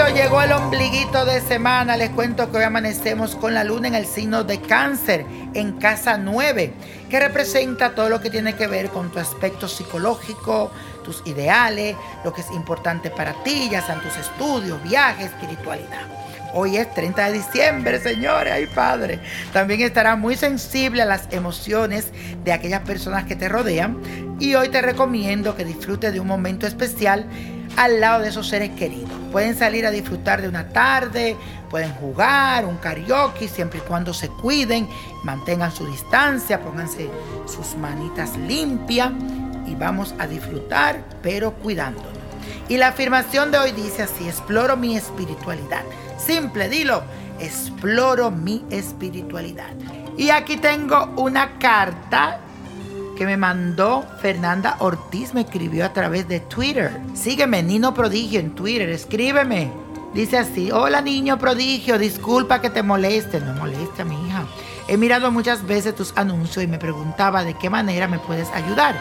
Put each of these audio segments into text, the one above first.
Ombliguito de semana, les cuento que hoy amanecemos con la luna en el signo de cáncer, en casa 9, que representa todo lo que tiene que ver con tu aspecto psicológico, tus ideales, lo que es importante para ti, ya sean tus estudios, viajes, espiritualidad. Hoy es 30 de diciembre, señores, ay padre. También estará muy sensible a las emociones de aquellas personas que te rodean y hoy te recomiendo que disfrutes de un momento especial al lado de esos seres queridos. Pueden salir a disfrutar de una tarde, pueden jugar un karaoke siempre y cuando se cuiden, mantengan su distancia, pónganse sus manitas limpias y vamos a disfrutar, pero cuidándonos. Y la afirmación de hoy dice así, exploro mi espiritualidad. Simple, dilo, exploro mi espiritualidad. Y aquí tengo una carta que me mandó Fernanda Ortiz, me escribió a través de Twitter. Sígueme, Nino Prodigio en Twitter, escríbeme. Dice así, hola niño prodigio, disculpa que te moleste, no moleste a mi hija. He mirado muchas veces tus anuncios y me preguntaba de qué manera me puedes ayudar.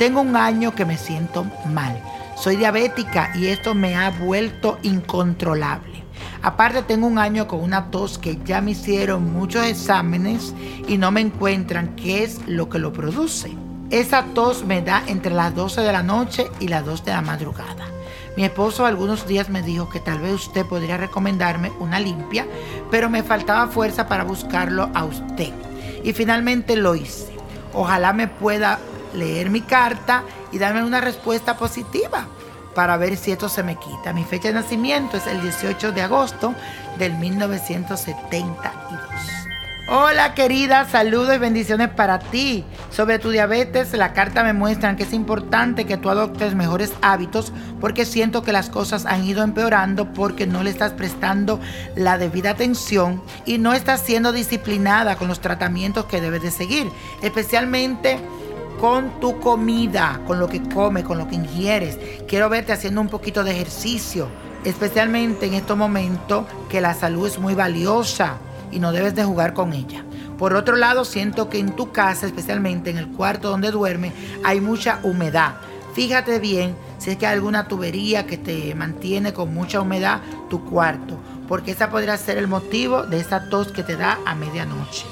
Tengo un año que me siento mal. Soy diabética y esto me ha vuelto incontrolable. Aparte tengo un año con una tos que ya me hicieron muchos exámenes y no me encuentran qué es lo que lo produce. Esa tos me da entre las 12 de la noche y las 2 de la madrugada. Mi esposo algunos días me dijo que tal vez usted podría recomendarme una limpia, pero me faltaba fuerza para buscarlo a usted. Y finalmente lo hice. Ojalá me pueda leer mi carta y darme una respuesta positiva para ver si esto se me quita. Mi fecha de nacimiento es el 18 de agosto del 1972. Hola querida, saludos y bendiciones para ti. Sobre tu diabetes, la carta me muestra que es importante que tú adoptes mejores hábitos porque siento que las cosas han ido empeorando porque no le estás prestando la debida atención y no estás siendo disciplinada con los tratamientos que debes de seguir, especialmente con tu comida, con lo que comes, con lo que ingieres. Quiero verte haciendo un poquito de ejercicio, especialmente en estos momentos que la salud es muy valiosa y no debes de jugar con ella. Por otro lado, siento que en tu casa, especialmente en el cuarto donde duerme, hay mucha humedad. Fíjate bien si es que hay alguna tubería que te mantiene con mucha humedad tu cuarto, porque esa podría ser el motivo de esa tos que te da a medianoche.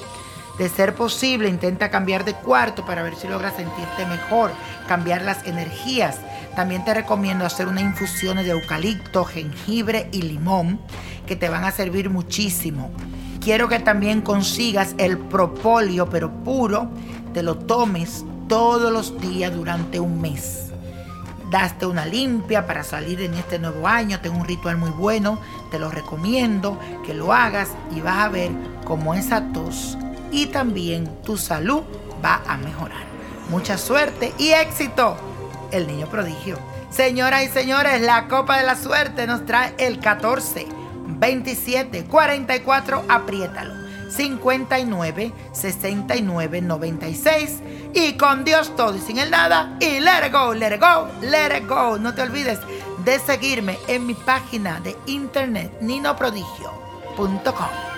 De ser posible, intenta cambiar de cuarto para ver si logras sentirte mejor, cambiar las energías. También te recomiendo hacer unas infusiones de eucalipto, jengibre y limón que te van a servir muchísimo. Quiero que también consigas el propóleo, pero puro, te lo tomes todos los días durante un mes. Daste una limpia para salir en este nuevo año. Tengo un ritual muy bueno, te lo recomiendo que lo hagas y vas a ver cómo esa tos y también tu salud va a mejorar. Mucha suerte y éxito, el niño prodigio. Señoras y señores, la copa de la suerte nos trae el 14, 27, 44, apriétalo. 59, 69, 96 y con Dios todo y sin el nada y let it go, let it go, let it go. No te olvides de seguirme en mi página de internet ninoprodigio.com.